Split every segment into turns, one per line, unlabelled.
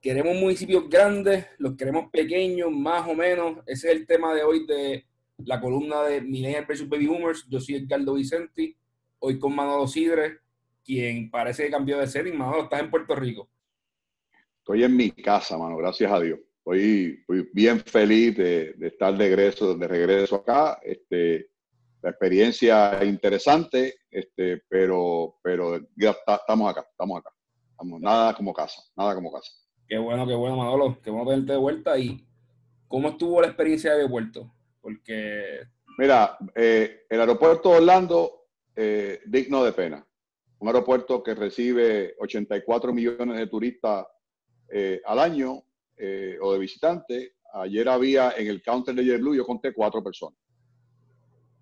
queremos municipios grandes, los queremos pequeños, más o menos. Ese es el tema de hoy de la columna de Millennial vs. Baby Boomers. Yo soy Edgardo Vicenti, hoy con Manolo Sidre, quien parece que cambió de setting. Manolo, estás en Puerto Rico.
Estoy en mi casa, mano, gracias a Dios. Estoy, bien feliz de, estar de regreso, de regreso acá. Este, la experiencia interesante, este, pero, pero estamos acá, estamos acá. Estamos, nada como casa, nada como casa.
Qué bueno, qué bueno, Manolo. Qué bueno tenerte de vuelta. ¿Y cómo estuvo la experiencia de aeropuerto? Porque...
Mira, eh, el aeropuerto de Orlando, eh, digno de pena. Un aeropuerto que recibe 84 millones de turistas eh, al año o de visitantes. Ayer había en el counter de JetBlue, yo conté cuatro personas.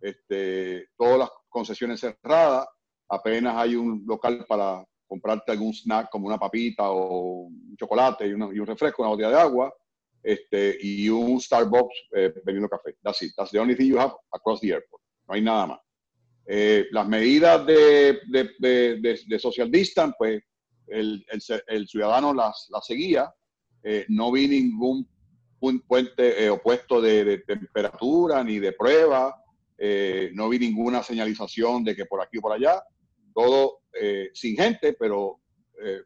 Este, todas las concesiones cerradas, apenas hay un local para comprarte algún snack como una papita o un chocolate y, un refresco, una botella de agua, este, y un Starbucks eh, bebiendo café. That's it. That's the only thing you have across the airport. No hay nada más. Eh, las medidas de, de, de, social distance, pues el, el, ciudadano las, las seguía. Eh, no vi ningún puente opuesto de, temperatura ni de prueba. no vi ninguna señalización de que por aquí o por allá. Todo eh, sin gente, pero eh,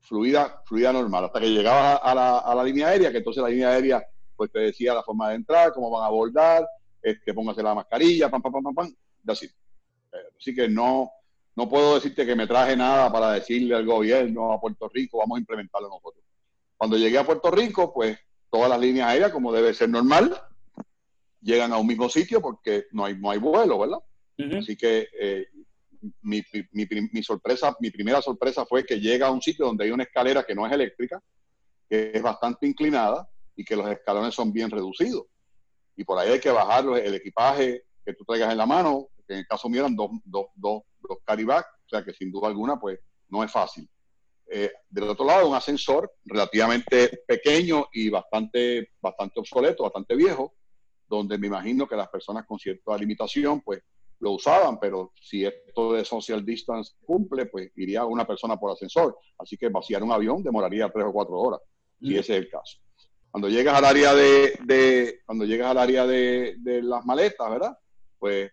fluida, fluida normal, hasta que llegaba a la, a la, línea aérea, que entonces la línea aérea pues te decía la forma de entrar, cómo van a abordar, que póngase la mascarilla, pam, pam, pam, pam, pam, así. Eh, así que no, no puedo decirte que me traje nada para decirle al gobierno, a Puerto Rico, vamos a implementarlo nosotros. Cuando llegué a Puerto Rico, pues todas las líneas aéreas, como debe ser normal, llegan a un mismo sitio porque no hay, no hay vuelo, ¿verdad? Así que eh, mi, mi, sorpresa, mi primera sorpresa fue que llega a un sitio donde hay una escalera que no es eléctrica, que es bastante inclinada y que los escalones son bien reducidos. Y por ahí hay que bajar el equipaje que tú traigas en la mano, que en el caso mío eran dos, dos, dos, dos o sea que sin duda alguna pues no es fácil. Eh, del otro lado, un ascensor relativamente pequeño y bastante, bastante obsoleto, bastante viejo, donde me imagino que las personas con cierta limitación pues lo usaban, pero si esto de social distance cumple, pues iría una persona por ascensor. Así que vaciar un avión demoraría tres o cuatro horas, si ese es el caso. Cuando llegas al área de, de cuando llegas al área de, de, las maletas, ¿verdad? Pues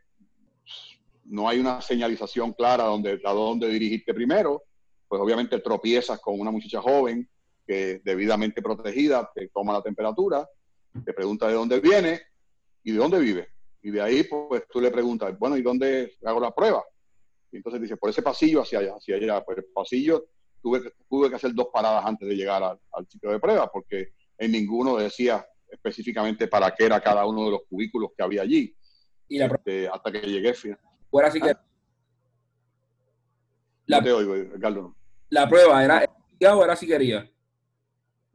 no hay una señalización clara donde, a dónde dirigirte primero. Pues obviamente tropiezas con una muchacha joven que debidamente protegida, te toma la temperatura, te pregunta de dónde viene y de dónde vive y de ahí, pues tú le preguntas, bueno, ¿y dónde hago la prueba? Y entonces dice, por ese pasillo hacia allá, hacia allá. Pues el pasillo tuve, tuve que hacer dos paradas antes de llegar al, sitio de prueba, porque en ninguno decía específicamente para qué era cada uno de los cubículos que había allí. Y este, hasta que llegué.
Fuera así que.
¿Ah? La, te oigo,
La prueba era o era si quería.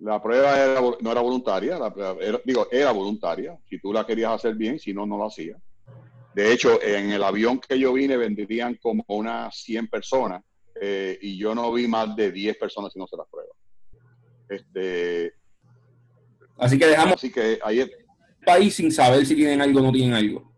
La prueba no era voluntaria, digo, era voluntaria. Si tú la querías hacer bien, si no, no lo hacía. De hecho, en el avión que yo vine vendrían como unas 100 personas eh, y yo no vi más de 10 personas haciendo las pruebas. Este,
así que dejamos
así que ahí
país sin saber si tienen algo o no tienen algo.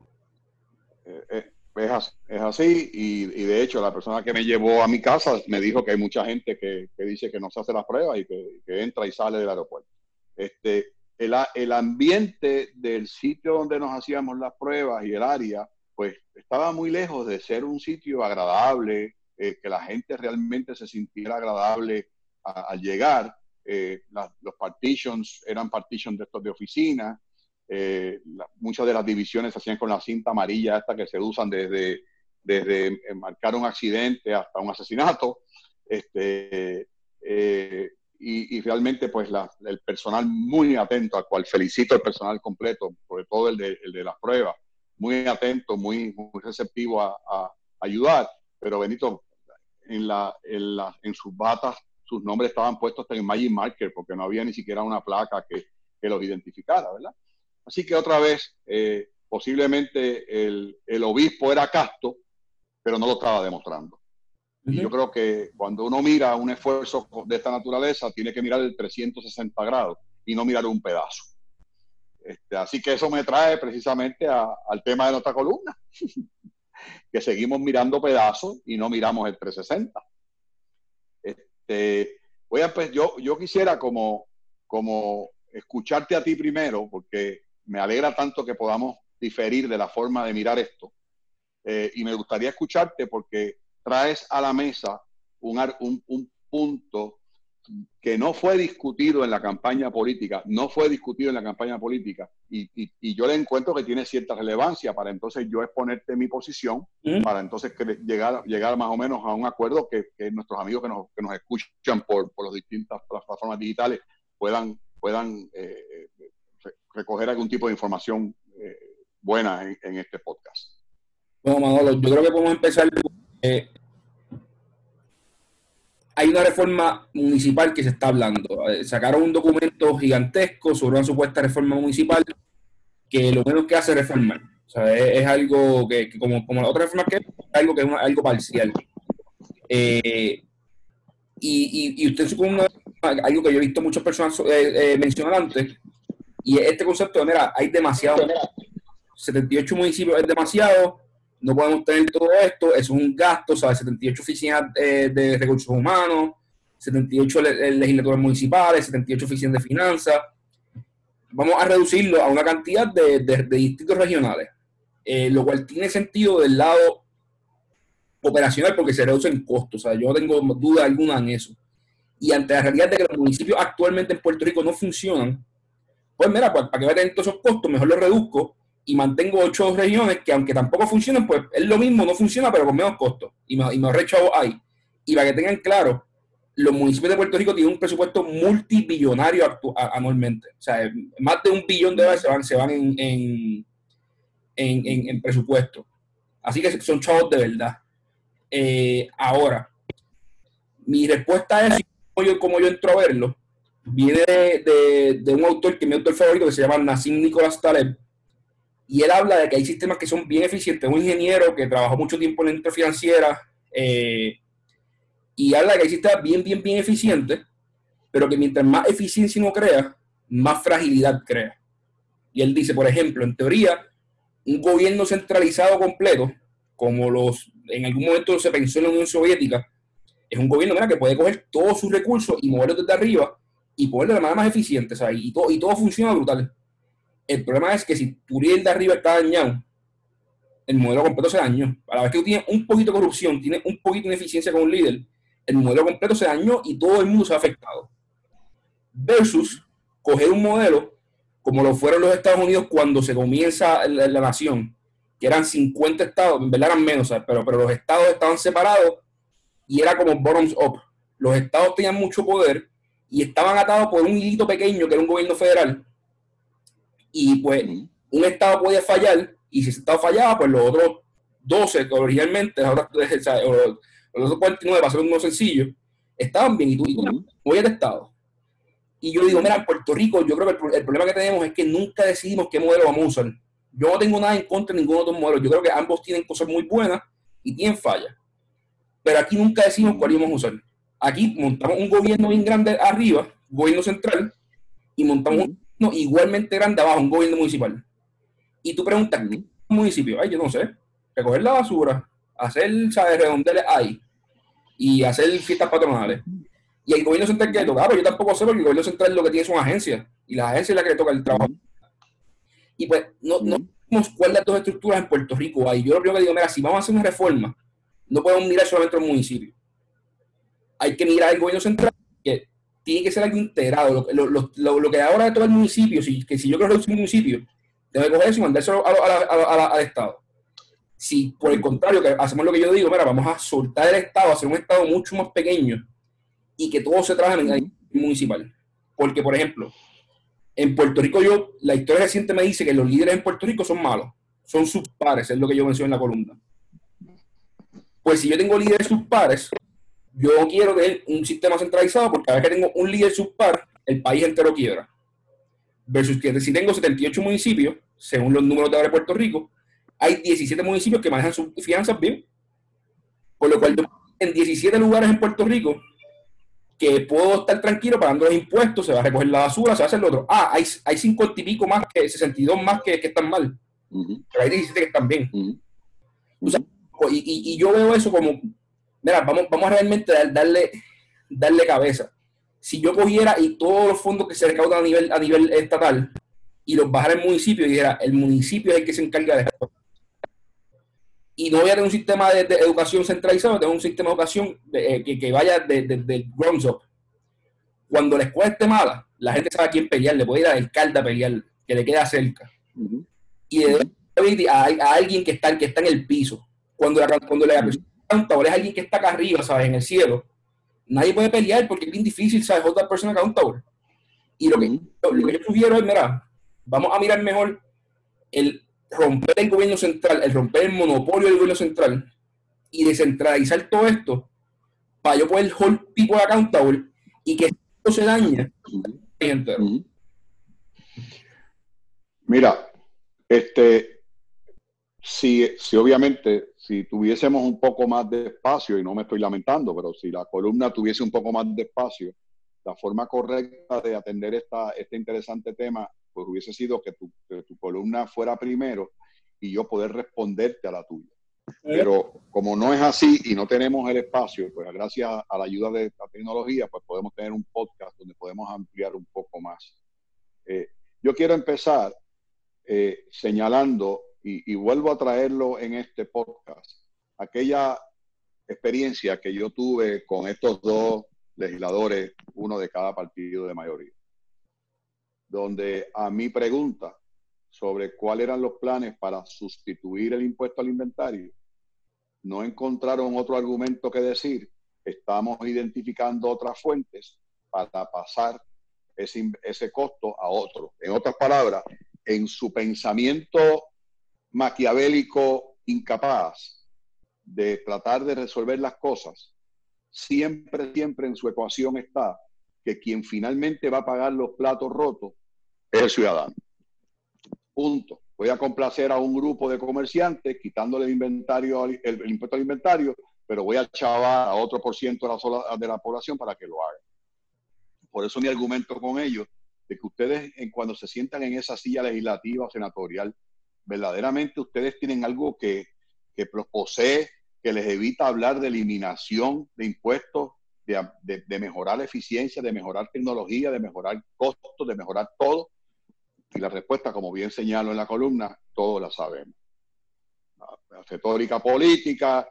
Eh, eh, es así, y, de hecho la persona que me llevó a mi casa me dijo que hay mucha gente que, dice que no se hace las pruebas y que, entra y sale del aeropuerto. Este, el, el, ambiente del sitio donde nos hacíamos las pruebas y el área, pues estaba muy lejos de ser un sitio agradable, eh, que la gente realmente se sintiera agradable al llegar. Eh, los partitions eran partitions de estos de oficina, eh, muchas de las divisiones se hacían con la cinta amarilla esta que se usan desde, desde marcar un accidente hasta un asesinato. Este, eh, y, realmente pues el personal muy atento, al cual felicito el personal completo, sobre todo el de, el de las pruebas, muy atento, muy, receptivo a, ayudar. Pero Benito, en sus batas, sus nombres estaban puestos en Magic Marker porque no había ni siquiera una placa que, que los identificara, ¿verdad? Así que otra vez, eh, posiblemente el, obispo era casto, pero no lo estaba demostrando. Y yo creo que cuando uno mira un esfuerzo de esta naturaleza, tiene que mirar el 360 grados y no mirar un pedazo. Este, así que eso me trae precisamente al tema de nuestra columna, que seguimos mirando pedazos y no miramos el 360. Este, voy, a yo, yo quisiera como, como escucharte a ti primero, porque me alegra tanto que podamos diferir de la forma de mirar esto. Eh, y me gustaría escucharte porque traes a la mesa un, un, un punto que no fue discutido en la campaña política, no fue discutido en la campaña política, y, y, yo le encuentro que tiene cierta relevancia para entonces yo exponerte mi posición, mm. para entonces llegar, llegar más o menos a un acuerdo que, que nuestros amigos que nos, que nos escuchan por, por las distintas plataformas digitales puedan, puedan eh, recoger algún tipo de información eh, buena en, este podcast.
Bueno, Manolo, yo creo que podemos empezar. Hay una reforma municipal que se está hablando. Eh, sacaron un documento gigantesco sobre una supuesta reforma municipal que lo menos que hace es reformar. O sea, es, algo que, como, como la otra reforma que es, algo que es algo parcial. Eh, y, y, usted supone algo que yo he visto muchas personas mencionar antes, y este concepto de, mira, hay demasiado, 78 municipios es demasiado, no podemos tener todo esto, es un gasto, ¿sabes? 78 oficinas eh, de recursos humanos, 78 legisladores municipales, 78 oficinas de finanzas. Vamos a reducirlo a una cantidad de, distritos regionales, eh, lo cual tiene sentido del lado operacional porque se reducen costos. O sea, yo no tengo duda alguna en eso. Y ante la realidad de que los municipios actualmente en Puerto Rico no funcionan, pues mira, pues, para que vayan todos esos costos, mejor los reduzco y mantengo ocho regiones que aunque tampoco funcionen, pues es lo mismo, no funciona, pero con menos costos. Y me, y me ahí. Y para que tengan claro, los municipios de Puerto Rico tienen un presupuesto multibillonario anualmente. O sea, más de un billón de dólares se van, se van en, en, en, en presupuesto. Así que son chavos de verdad. Eh, ahora, mi respuesta es, como yo, como yo entro a verlo, viene de, un autor que es mi autor favorito, que se llama Nassim Nicolás Taleb, y él habla de que hay sistemas que son bien eficientes. Un ingeniero que trabajó mucho tiempo en la industria financiera eh, y habla de que hay sistemas bien, bien, bien eficientes, pero que mientras más eficiencia uno crea, más fragilidad crea. Y él dice, por ejemplo, en teoría, un gobierno centralizado completo, como los en algún momento se pensó en la Unión Soviética, es un gobierno que puede coger todos sus recursos y moverlos desde arriba y ponerlo de manera más eficiente, y, todo, y todo funciona brutal. El problema es que si tu líder de arriba está dañado, el modelo completo se dañó. A la vez que tú tienes un poquito de corrupción, tienes un poquito de ineficiencia con un líder, el modelo completo se dañó y todo el mundo se ha afectado. Versus coger un modelo como lo fueron los Estados Unidos cuando se comienza la, nación, que eran 50 estados, en verdad eran menos, pero, pero los estados estaban separados y era como bottoms up. Los estados tenían mucho poder y estaban atados por un hilito pequeño que era un gobierno federal y pues un estado podía fallar y si ese estado fallaba, pues los otros 12 que originalmente, ahora, o sea, los otros 49 para ser uno sencillo, estaban bien y tú, y tú voy al estado. Y yo digo, mira, en Puerto Rico, yo creo que el, problema que tenemos es que nunca decidimos qué modelo vamos a usar. Yo no tengo nada en contra de ninguno de los modelos. Yo creo que ambos tienen cosas muy buenas y tienen fallas. Pero aquí nunca decimos cuál íbamos a usar. Aquí montamos un gobierno bien grande arriba, gobierno central, y montamos un igualmente grande abajo, un gobierno municipal. Y tú preguntas, ¿qué municipio? Ay, yo no sé. Recoger la basura, hacer, ¿sabes? Redondeles ahí y hacer fiestas patronales. Y el gobierno central que le toca, pero yo tampoco sé porque el gobierno central lo que tiene son agencias y la agencia es la que le toca el trabajo. Y pues no, no sabemos cuál de las dos estructuras en Puerto Rico hay. Yo lo primero que digo, mira, si vamos a hacer una reforma, no podemos mirar solamente los municipios. Hay que mirar el gobierno central, que tiene que ser algo integrado. Lo, lo, lo, lo que ahora de todo el municipio, si, que si yo quiero reducir un municipio, que coger eso y mandárselo al Estado. Si por el contrario, que hacemos lo que yo digo, mira, vamos a soltar el Estado, hacer un Estado mucho más pequeño y que todo se trabaje en el municipal. Porque, por ejemplo, en Puerto Rico yo, la historia reciente me dice que los líderes en Puerto Rico son malos, son sus pares, es lo que yo menciono en la columna. Pues si yo tengo líderes sus pares, yo quiero tener un sistema centralizado porque cada vez que tengo un líder subpar, el país entero quiebra. Versus que si tengo 78 municipios, según los números de ahora de Puerto Rico, hay 17 municipios que manejan sus finanzas bien. Por lo cual, en 17 lugares en Puerto Rico, que puedo estar tranquilo pagando los impuestos, se va a recoger la basura, se va a hacer lo otro. Ah, hay, hay 50 y pico más que 62 más que, que están mal. Pero hay 17 que están bien. y, y yo veo eso como mira, vamos, vamos a realmente darle, darle cabeza. si yo cogiera y todos los fondos que se recaudan a nivel, a nivel estatal y los bajara al municipio y dijera, el municipio es el que se encarga de esto. Y no voy a tener un sistema de, educación centralizado, tengo un sistema de educación eh, que, vaya desde de, ground up. Cuando la escuela esté mala, la gente sabe a quién pelear, le puede ir al alcalde a pelear, que le queda cerca. Y de, a, a, alguien que está, que está en el piso. Cuando la, cuando la persona es alguien que está acá arriba, ¿sabes? En el cielo. Nadie puede pelear porque es bien difícil, ¿sabes? Otra persona accountable. Y lo que, lo que yo sugiero es, mira, vamos a mirar mejor el romper el gobierno central, el romper el monopolio del gobierno central y descentralizar todo esto para yo poder hold people accountable y que esto se dañe entero.
Mira, este, si, si obviamente, si tuviésemos un poco más de espacio, y no me estoy lamentando, pero si la columna tuviese un poco más de espacio, la forma correcta de atender esta, este interesante tema pues hubiese sido que tu, tu columna fuera primero y yo poder responderte a la tuya. Pero como no es así y no tenemos el espacio, pues gracias a la ayuda de la tecnología, pues podemos tener un podcast donde podemos ampliar un poco más. Eh, yo quiero empezar eh, señalando, y, y, vuelvo a traerlo en este podcast, aquella experiencia que yo tuve con estos dos legisladores, uno de cada partido de mayoría donde a mi pregunta sobre cuáles eran los planes para sustituir el impuesto al inventario, no encontraron otro argumento que decir, estamos identificando otras fuentes para pasar ese, ese costo a otro. En otras palabras, en su pensamiento maquiavélico incapaz de tratar de resolver las cosas, siempre, siempre en su ecuación está que quien finalmente va a pagar los platos rotos es el ciudadano. Punto. Voy a complacer a un grupo de comerciantes quitándole el inventario, el, impuesto al inventario, pero voy a chavar a otro por ciento de la, población para que lo haga. Por eso mi argumento con ellos de que ustedes, en, cuando se sientan en esa silla legislativa o senatorial, verdaderamente ustedes tienen algo que, que posee, que les evita hablar de eliminación de impuestos, de, de, mejorar la eficiencia, de mejorar tecnología, de mejorar costos, de mejorar todo, y la respuesta, como bien señalo en la columna, todos la sabemos. La retórica política,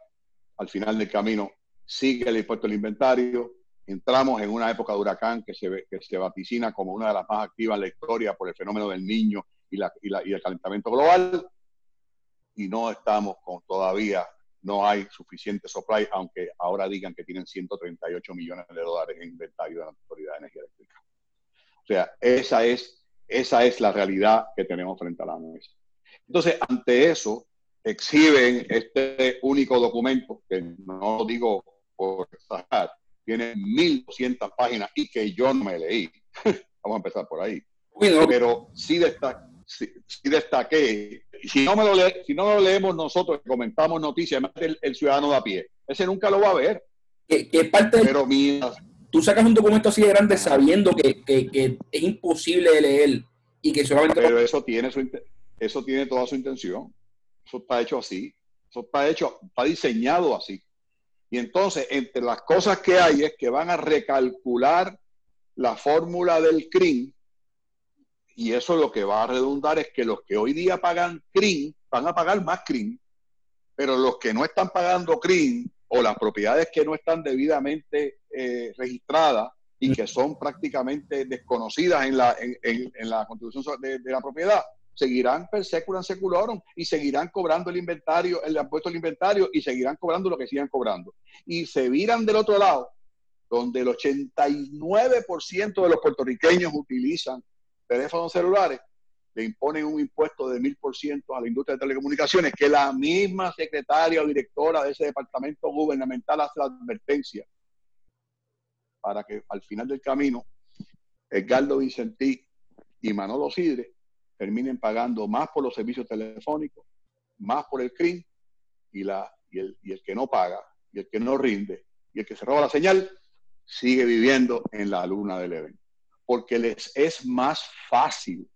al final del camino, sigue el impuesto al inventario. Entramos en una época de huracán que se, que se vaticina como una de las más activas en la historia por el fenómeno del niño y, la, y, la, y el calentamiento global. Y no estamos con todavía, no hay suficiente supply, aunque ahora digan que tienen 138 millones de dólares en inventario de la Autoridad de Energía Eléctrica. O sea, esa es esa es la realidad que tenemos frente a la mesa. Entonces, ante eso, exhiben este único documento, que no digo por exagerar, tiene 1.200 páginas y que yo no me leí. Vamos a empezar por ahí. Pero sí, destaqué, si no, me lo si no lo leemos nosotros, comentamos noticias, el, el ciudadano de a pie, ese nunca lo va a ver.
¿Qué, parte Pero mira, tú sacas un documento así de grande sabiendo que, es imposible de leer y que solamente...
Pero eso tiene, su, eso tiene toda su intención. Eso está hecho así. Eso está hecho, está diseñado así. Y entonces, entre las cosas que hay es que van a recalcular la fórmula del CRIM y eso lo que va a redundar es que los que hoy día pagan CRIM van a pagar más CRIM, pero los que no están pagando CRIM o las propiedades que no están debidamente eh, registradas y que son prácticamente desconocidas en la, en, la constitución de, la propiedad, seguirán per seculan y seguirán cobrando el inventario, el impuesto al inventario y seguirán cobrando lo que sigan cobrando. Y se viran del otro lado, donde el 89% de los puertorriqueños utilizan teléfonos celulares, le imponen un impuesto de mil por ciento a la industria de telecomunicaciones, que la misma secretaria o directora de ese departamento gubernamental hace la advertencia para que al final del camino Edgardo Vicentí y Manolo Sidre terminen pagando más por los servicios telefónicos, más por el CRIM y, el que no paga, y el que no rinde, y el que se roba la señal, sigue viviendo en la luna del evento. Porque les es más fácil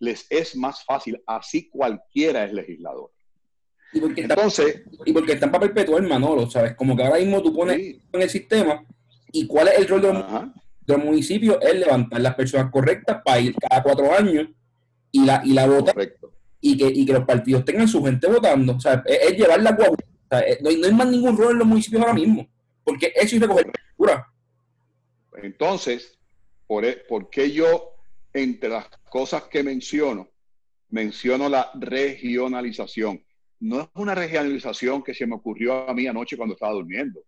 les es más fácil. Así cualquiera es legislador.
Y porque Entonces, y porque están para perpetuar Manolo, ¿sabes? Como que ahora mismo tú pones en el sistema y cuál es el rol de del municipio es levantar las personas correctas para ir cada cuatro años y la, y la vota y que, y que los partidos tengan su gente votando. O sea, es, llevar la guagua. no, hay, más ningún rol en los municipios ahora mismo, porque eso es recoger cultura.
Entonces, ¿por, e, ¿por qué yo, entre las cosas que menciono, menciono la regionalización? No es una regionalización que se me ocurrió a mí anoche cuando estaba durmiendo.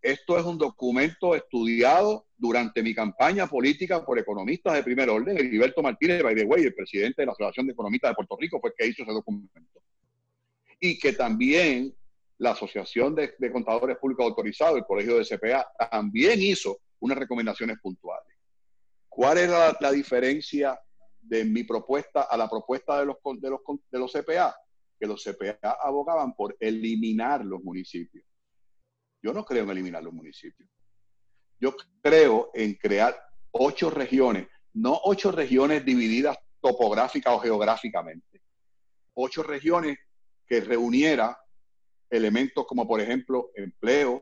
Esto es un documento estudiado durante mi campaña política por economistas de primer orden. Heriberto Martínez, the way, el presidente de la Asociación de Economistas de Puerto Rico, fue el que hizo ese documento. Y que también la Asociación de, Contadores Públicos Autorizados, el Colegio de CPA, también hizo unas recomendaciones puntuales. ¿Cuál era la, diferencia de mi propuesta a la propuesta de los, de los, de los CPA? Que los CPA abogaban por eliminar los municipios. Yo no creo en eliminar los municipios. Yo creo en crear ocho regiones, no ocho regiones divididas topográfica o geográficamente. Ocho regiones que reuniera elementos como, por ejemplo, empleo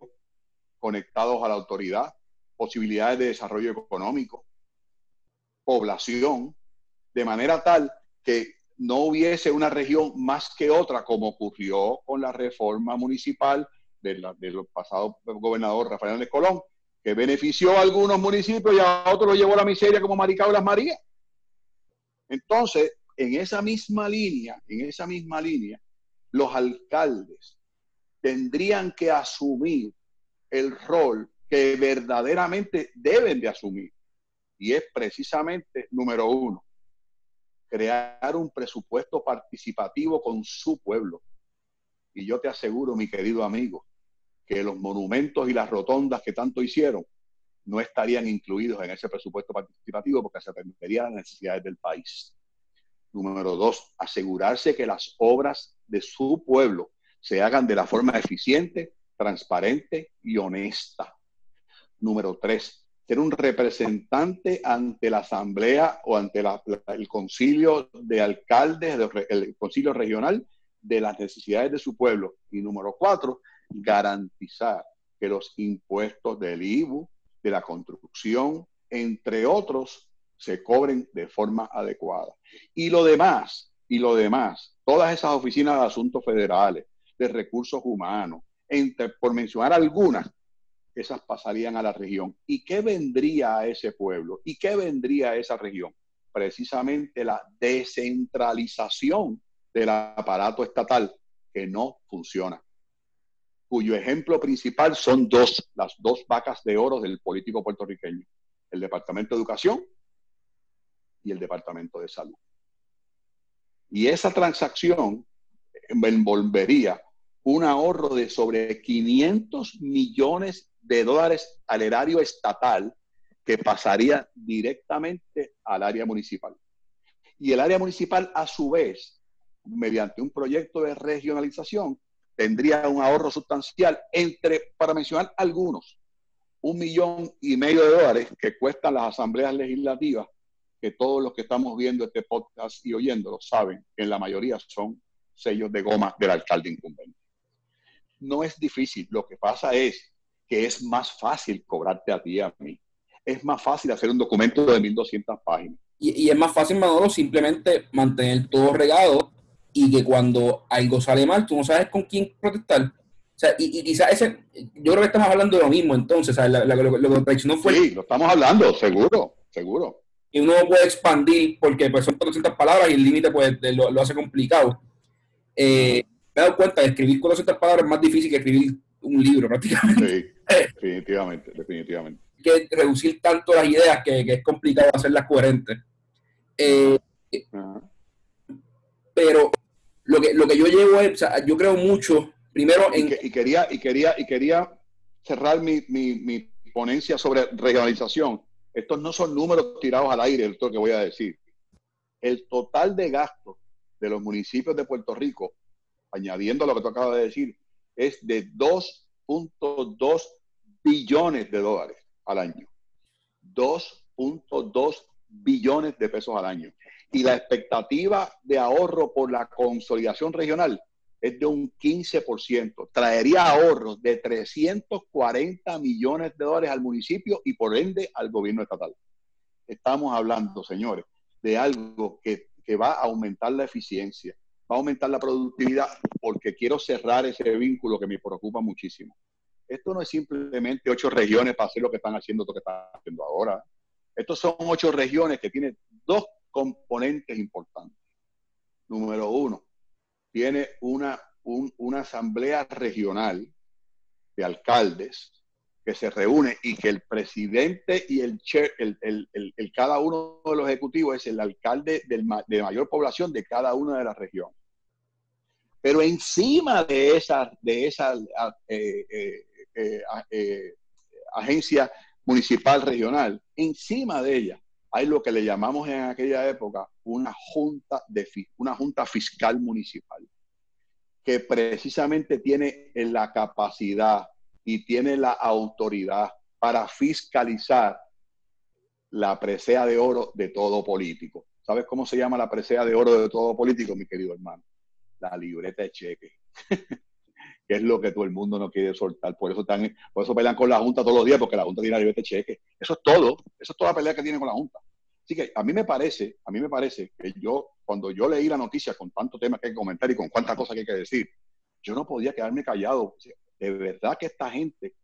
conectados a la autoridad, posibilidades de desarrollo económico, población, de manera tal que no hubiese una región más que otra, como ocurrió con la reforma municipal del pasado gobernador Rafael Hernández Colón, que benefició a algunos municipios y a otros lo llevó a la miseria como Maricao y Las Marías. Entonces, en esa misma línea, en esa misma línea, los alcaldes tendrían que asumir el rol que verdaderamente deben de asumir. Y es precisamente, número uno, crear un presupuesto participativo con su pueblo. Y yo te aseguro, mi querido amigo, que los monumentos y las rotondas que tanto hicieron no estarían incluidos en ese presupuesto participativo porque se atenderían las necesidades del país. Número dos, asegurarse que las obras de su pueblo se hagan de la forma eficiente, transparente y honesta. Número tres, ser un representante ante la asamblea o ante el concilio de alcaldes, el concilio regional, de las necesidades de su pueblo. Y número cuatro, garantizar que los impuestos del IBU, de la construcción, entre otros, se cobren de forma adecuada. Y lo demás, y lo demás, todas esas oficinas de asuntos federales, de recursos humanos, entre, por mencionar algunas, esas pasarían a la región. ¿Y qué vendría a ese pueblo? ¿Y qué vendría a esa región? Precisamente la descentralización del aparato estatal que no funciona, cuyo ejemplo principal son dos, las dos vacas de oro del político puertorriqueño, el Departamento de Educación y el Departamento de Salud. Y esa transacción envolvería un ahorro de sobre 500 millones de dólares al erario estatal que pasaría directamente al área municipal. Y el área municipal, a su vez, mediante un proyecto de regionalización, tendría un ahorro sustancial entre, para mencionar algunos, un millón y medio de dólares que cuestan las asambleas legislativas, que todos los que estamos viendo este podcast y oyéndolo saben que en la mayoría son sellos de goma del alcalde incumbente. No es difícil, lo que pasa es que es más fácil cobrarte a ti y a mí. Es más fácil hacer un documento de 1200 páginas.
Y, y es más fácil, Manolo, simplemente mantener todo regado y que cuando algo sale mal, tú no sabes con quién protestar. O sea, y, y quizás ese, yo creo que estamos hablando de lo mismo entonces, o lo, lo, que no fue...
Sí, lo estamos hablando, seguro, seguro.
Y uno puede expandir porque pues, son 400 palabras y el límite pues, lo, hace complicado. Eh, me he dado cuenta de escribir 400 palabras es más difícil que escribir un libro prácticamente.
Sí, definitivamente, definitivamente.
Que reducir tanto las ideas que, que es complicado hacerlas coherentes. Eh, pero lo que, lo que yo llevo es, o sea, yo creo mucho, primero
en... Y, quería, y, quería, y quería cerrar mi, mi, mi, ponencia sobre regionalización. Estos no son números tirados al aire, esto que voy a decir. El total de gastos de los municipios de Puerto Rico, añadiendo lo que tú acabas de decir, es de 2.2 billones de dólares al año. 2.2 billones de pesos al año y la expectativa de ahorro por la consolidación regional es de un 15%. Traería ahorros de 340 millones de dólares al municipio y por ende al gobierno estatal. Estamos hablando, señores, de algo que, que va a aumentar la eficiencia, va a aumentar la productividad, porque quiero cerrar ese vínculo que me preocupa muchísimo. Esto no es simplemente ocho regiones para hacer lo que están haciendo, lo que están haciendo ahora. Estos son ocho regiones que tienen dos componentes importantes. Número uno, tiene una, una asamblea regional de alcaldes que se reúne y que el presidente y el, el, el, cada uno de los ejecutivos es el alcalde del, de mayor población de cada una de las regiones. Pero encima de esa, de esa eh, eh, eh, agencia municipal regional, encima de ella hay lo que le llamamos en aquella época una junta, de, una junta fiscal municipal, que precisamente tiene la capacidad y tiene la autoridad para fiscalizar la presea de oro de todo político. ¿Sabes cómo se llama la presea de oro de todo político, mi querido hermano? La libreta de cheque. que es lo que todo el mundo no quiere soltar. Por eso, están, por eso pelean con la Junta todos los días, porque la Junta tiene la libreta de cheque. Eso es todo. Eso es toda la pelea que tiene con la Junta. Así que a mí me parece, a mí me parece que yo, cuando yo leí la noticia con tanto tema que hay que comentar y con cuántas cosas que hay que decir, yo no podía quedarme callado. De verdad que esta gente,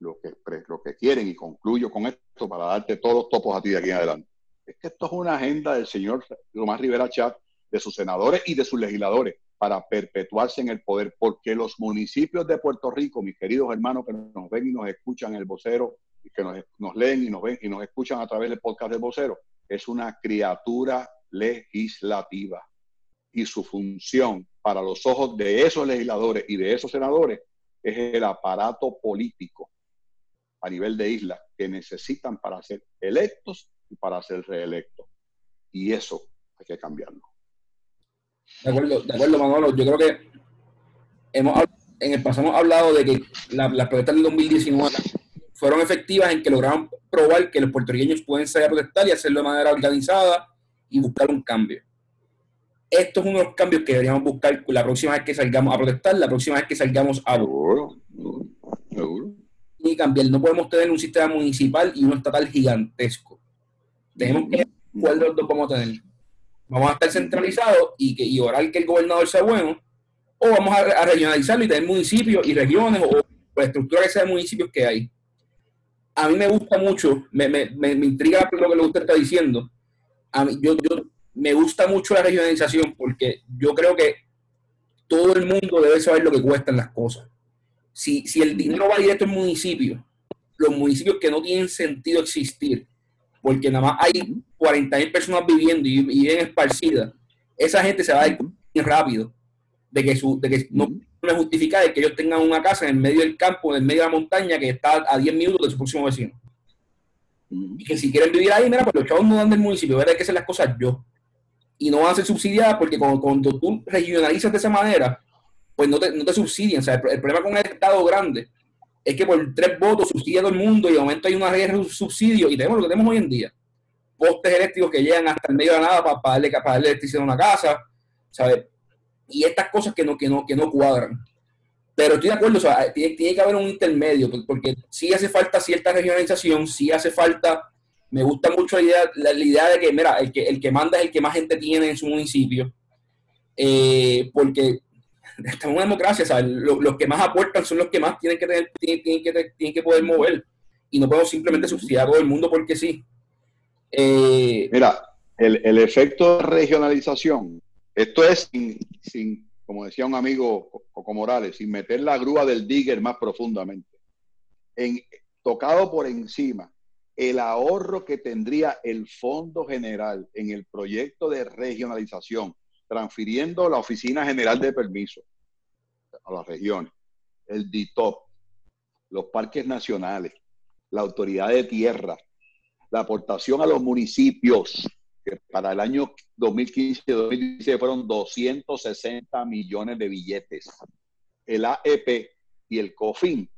lo que, lo que quieren, y concluyo con esto para darte todos los topos a ti de aquí en adelante, es que esto es una agenda del señor Tomás Rivera Chat, de sus senadores y de sus legisladores para perpetuarse en el poder, porque los municipios de Puerto Rico, mis queridos hermanos que nos ven y nos escuchan el vocero, que nos, nos leen y nos ven y nos escuchan a través del podcast del vocero, es una criatura legislativa. Y su función para los ojos de esos legisladores y de esos senadores es el aparato político a nivel de isla que necesitan para ser electos y para ser reelectos. Y eso hay que cambiarlo.
De acuerdo, de acuerdo, Manolo. Yo creo que hemos, en el pasado hemos hablado de que las protestas del 2019 fueron efectivas en que lograron probar que los puertorriqueños pueden salir a protestar y hacerlo de manera organizada y buscar un cambio. Esto es uno de los cambios que deberíamos buscar la próxima vez que salgamos a protestar, la próxima vez que salgamos a... Seguro, seguro. Y cambiar. No podemos tener un sistema municipal y un estatal gigantesco. Tenemos que ver cuál de los dos vamos a tener vamos a estar centralizados y, que, y orar que el gobernador sea bueno, o vamos a, regionalizarlo y tener municipios y regiones o, la estructura que sea de municipios que hay. A mí me gusta mucho, me, me, me, intriga lo que usted está diciendo. A mí, yo, yo, me gusta mucho la regionalización porque yo creo que todo el mundo debe saber lo que cuestan las cosas. Si, si el dinero va directo en municipios, los municipios que no tienen sentido existir, porque nada más hay 40 mil personas viviendo y, bien esparcidas, esa gente se va a ir rápido de que, su, de que no me justifica de que ellos tengan una casa en el medio del campo, en el medio de la montaña, que está a 10 minutos de su próximo vecino. Y que si quieren vivir ahí, mira, pues los chavos no dan del municipio, hay que hacer las cosas yo. Y no van a ser subsidiadas porque cuando, tú regionalizas de esa manera, pues no te, no te subsidian. El, problema con el Estado grande es que por tres votos subsidia todo el mundo y de momento hay una guerra de subsidio y tenemos lo que tenemos hoy en día. Postes eléctricos que llegan hasta el medio de la nada para, para, darle, para darle electricidad a una casa, ¿sabes? Y estas cosas que no, que no, que no cuadran. Pero estoy de acuerdo, o sea, tiene, tiene que haber un intermedio, porque sí hace falta cierta regionalización, sí hace falta, me gusta mucho la idea, la, idea de que, mira, el que, el que manda es el que más gente tiene en su municipio, eh, porque estamos en una democracia, ¿sabes? Los, que más aportan son los que más tienen que, tener, tienen, que, tienen que poder mover. Y no podemos simplemente subsidiar a todo el mundo porque sí.
Eh, Mira, el, el, efecto de regionalización, esto es sin, como decía un amigo Coco Morales, sin meter la grúa del digger más profundamente. En, tocado por encima, el ahorro que tendría el Fondo General en el proyecto de regionalización transfiriendo la Oficina General de Permiso a las regiones, el DITOP, los parques nacionales, la autoridad de tierra, la aportación a los municipios, que para el año 2015-2016 fueron 260 millones de billetes. El AEP y el COFIN,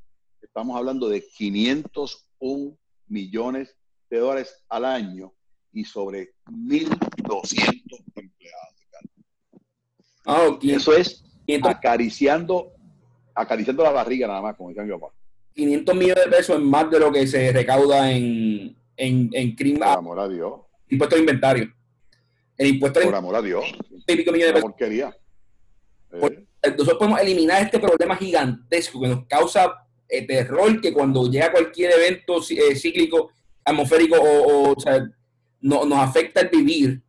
estamos hablando de 501 millones de dólares al año y sobre 1.200 empleados.
Ah,
Eso es acariciando, acariciando la barriga nada más, como decía mi papá.
500 millones de pesos es más de lo que se recauda en, en, en crimen.
Por amor a Dios.
Impuesto de inventario. El impuesto
Por amor a Dios.
Y pico millones de pesos.
porquería.
Eh. Nosotros podemos eliminar este problema gigantesco que nos causa eh, terror que cuando llega cualquier evento eh, cíclico, atmosférico o, o, sea, no, nos afecta el vivir,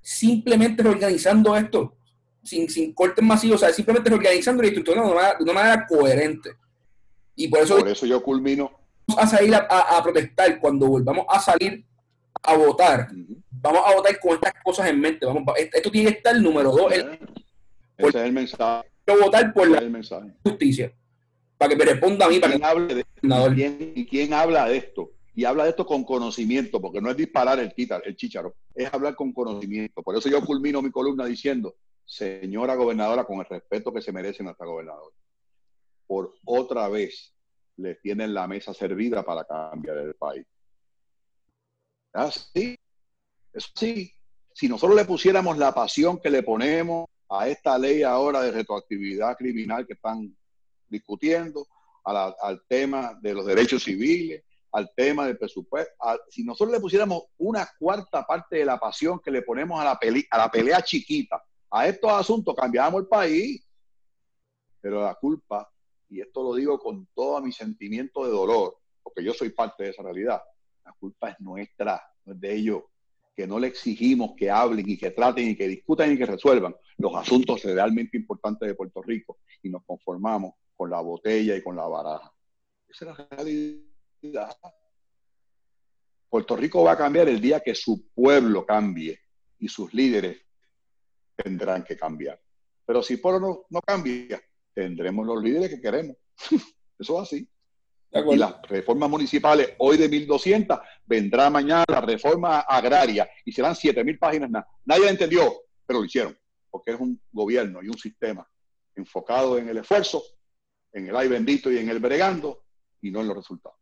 simplemente reorganizando esto, sin, sin cortes masivos, o sea, simplemente reorganizando la estructura de una, manera, coherente. Y por eso,
por eso yo culmino.
Vamos a salir a, protestar cuando volvamos a salir a votar. Vamos a votar con estas cosas en mente. Vamos, esto tiene que estar el número dos.
Ese es el mensaje.
votar por la justicia. Para que me responda a mí. Para
¿Quién, hable de, ¿quién, ¿Y quién habla de esto? y habla de esto con conocimiento, porque no es disparar el, títar, el chícharo, es hablar con conocimiento. Por eso yo culmino mi columna diciendo, señora gobernadora, con el respeto que se merece nuestra gobernadora, por otra vez le tienen la mesa servida para cambiar el país. Así, eso sí. Si nosotros le pusiéramos la pasión que le ponemos a esta ley ahora de retroactividad criminal que están discutiendo, al tema de los derechos civiles, al tema del presupuesto. si nosotros le pusiéramos una cuarta parte de la pasión que le ponemos a la, a la pelea chiquita, a estos asuntos, cambiamos el país. Pero la culpa, y esto lo digo con todo mi sentimiento de dolor, porque yo soy parte de esa realidad, la culpa es nuestra, no es de ellos, que no le exigimos que hablen y que traten y que discutan y que resuelvan los asuntos realmente importantes de Puerto Rico y nos conformamos con la botella y con la baraja. Esa es la realidad. Puerto Rico va a cambiar el día que su pueblo cambie y sus líderes tendrán que cambiar. Pero si el pueblo no, cambia, tendremos los líderes que queremos. Eso es así. Y las reformas municipales, hoy de 1.200, vendrá mañana la reforma agraria y serán 7.000 páginas. Nadie la entendió, pero lo hicieron, porque es un gobierno y un sistema enfocado en el esfuerzo, en el ay bendito y en el bregando, y no en los resultados.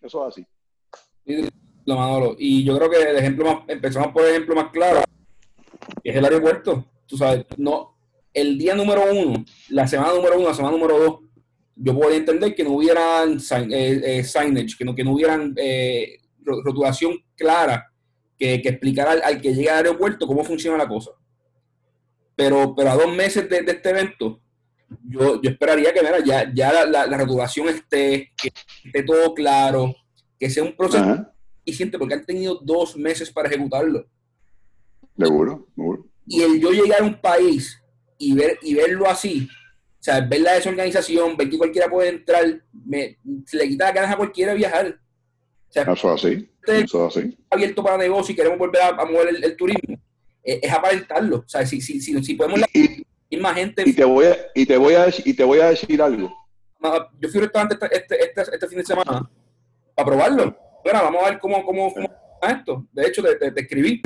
Eso es así.
Y yo creo que el ejemplo más, empezamos por el ejemplo más claro, que es el aeropuerto. Tú sabes, no, el día número uno, la semana número uno, la semana número dos, yo podría entender que no hubieran eh, eh, signage, que no, que no hubieran eh, rotulación clara que, que explicara al, que llega al aeropuerto cómo funciona la cosa. Pero, pero a dos meses de este evento, yo, yo esperaría que ya, ya la, la, regulación esté, que esté todo claro, que sea un proceso eficiente, porque han tenido dos meses para ejecutarlo.
Seguro, seguro.
Y el yo llegar a un país y, ver, y verlo así, o sea, ver la desorganización, ver que cualquiera puede entrar, me, se le quita la ganas a cualquiera viajar.
O sea, eso así, eso así.
Abierto para negocio y queremos volver a, mover el, turismo, eh, es aparentarlo. O sea, si, si, si, si podemos más gente.
Y te voy a, y te voy a, y te voy a decir algo.
Yo fui a un restaurante este, este, este, fin de semana para probarlo. Bueno, vamos a ver cómo, cómo, cómo esto. De hecho, te, te, escribí.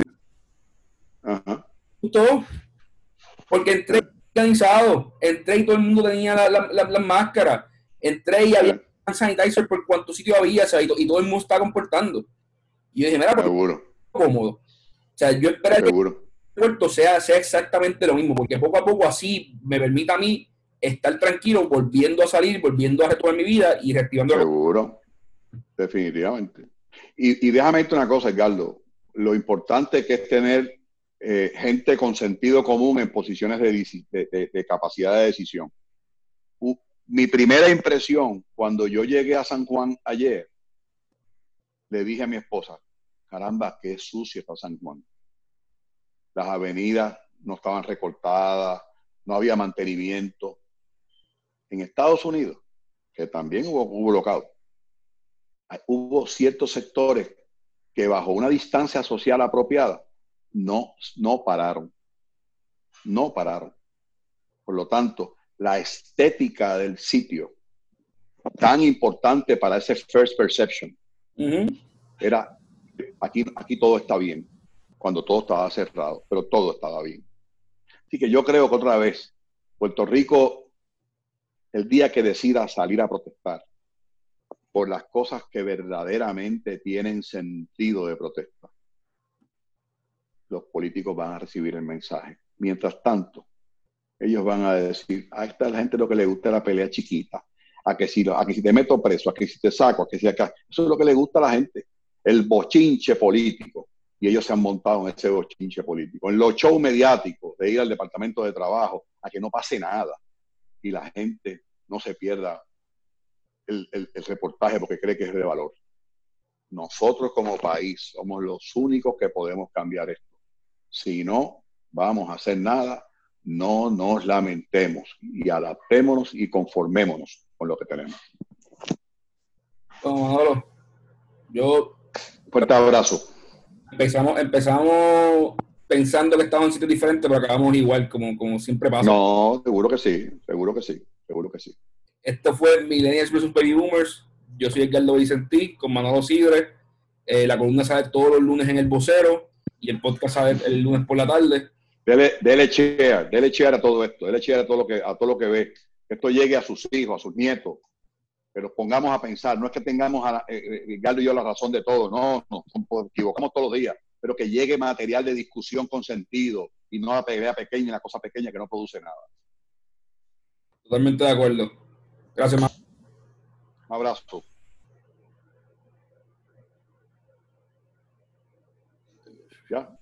Ajá.
Todo. Porque entré organizado, entré y todo el mundo tenía la, la, la, máscara. Entré y había sanitizer por cuántos sitios había, o sea, y, todo el mundo estaba comportando. Y yo dije, mira,
Seguro.
cómodo. O sea, yo Seguro puerto sea, sea exactamente lo mismo, porque poco a poco así me permite a mí estar tranquilo, volviendo a salir, volviendo a retomar mi vida y reactivando.
Seguro, definitivamente. Y, déjame decirte una cosa, Edgardo. Lo importante que es tener eh, gente con sentido común en posiciones de, de, capacidad de decisión. mi primera impresión cuando yo llegué a San Juan ayer, le dije a mi esposa, caramba, qué sucio está San Juan las avenidas no estaban recortadas, no había mantenimiento. En Estados Unidos, que también hubo, hubo hubo ciertos sectores que bajo una distancia social apropiada no, no pararon. No pararon. Por lo tanto, la estética del sitio, tan importante para ese first perception, era, aquí, aquí todo está bien cuando todo estaba cerrado, pero todo estaba bien. Así que yo creo que otra vez, Puerto Rico, el día que decida salir a protestar por las cosas que verdaderamente tienen sentido de protesta, los políticos van a recibir el mensaje. Mientras tanto, ellos van a decir, a esta gente lo que le gusta la pelea chiquita, a que si, a que si te meto preso, a que si te saco, a que si acá, eso es lo que le gusta a la gente, el bochinche político. Y ellos se han montado en ese bochinche político, en los shows mediáticos de ir al departamento de trabajo, a que no pase nada y la gente no se pierda el, el, el reportaje porque cree que es de valor. Nosotros como país somos los únicos que podemos cambiar esto. Si no vamos a hacer nada, no nos lamentemos y adaptémonos y conformémonos con lo que tenemos.
Bueno, yo.
Fuerte abrazo.
Empezamos, empezamos pensando que estábamos en sitios diferentes, pero acabamos igual, como, como siempre pasa.
No, seguro que sí, seguro que sí, seguro que sí.
Esto fue Millennials vs. Baby Boomers. Yo soy Edgardo Vicentí con Manolo Sidre. Eh, la columna sale todos los lunes en El Vocero y el podcast sale el lunes por la tarde.
Dele, dele share, dele share a todo esto, dele share a todo lo que, a todo lo que ve. Que esto llegue a sus hijos, a sus nietos. Pero pongamos a pensar, no es que tengamos a eh, eh y yo la razón de todo, no, no, nos equivocamos todos los días, pero que llegue material de discusión con sentido y no la pelea pequeña, la cosa pequeña que no produce nada.
Totalmente de acuerdo. Gracias,
Un abrazo. ¿Ya?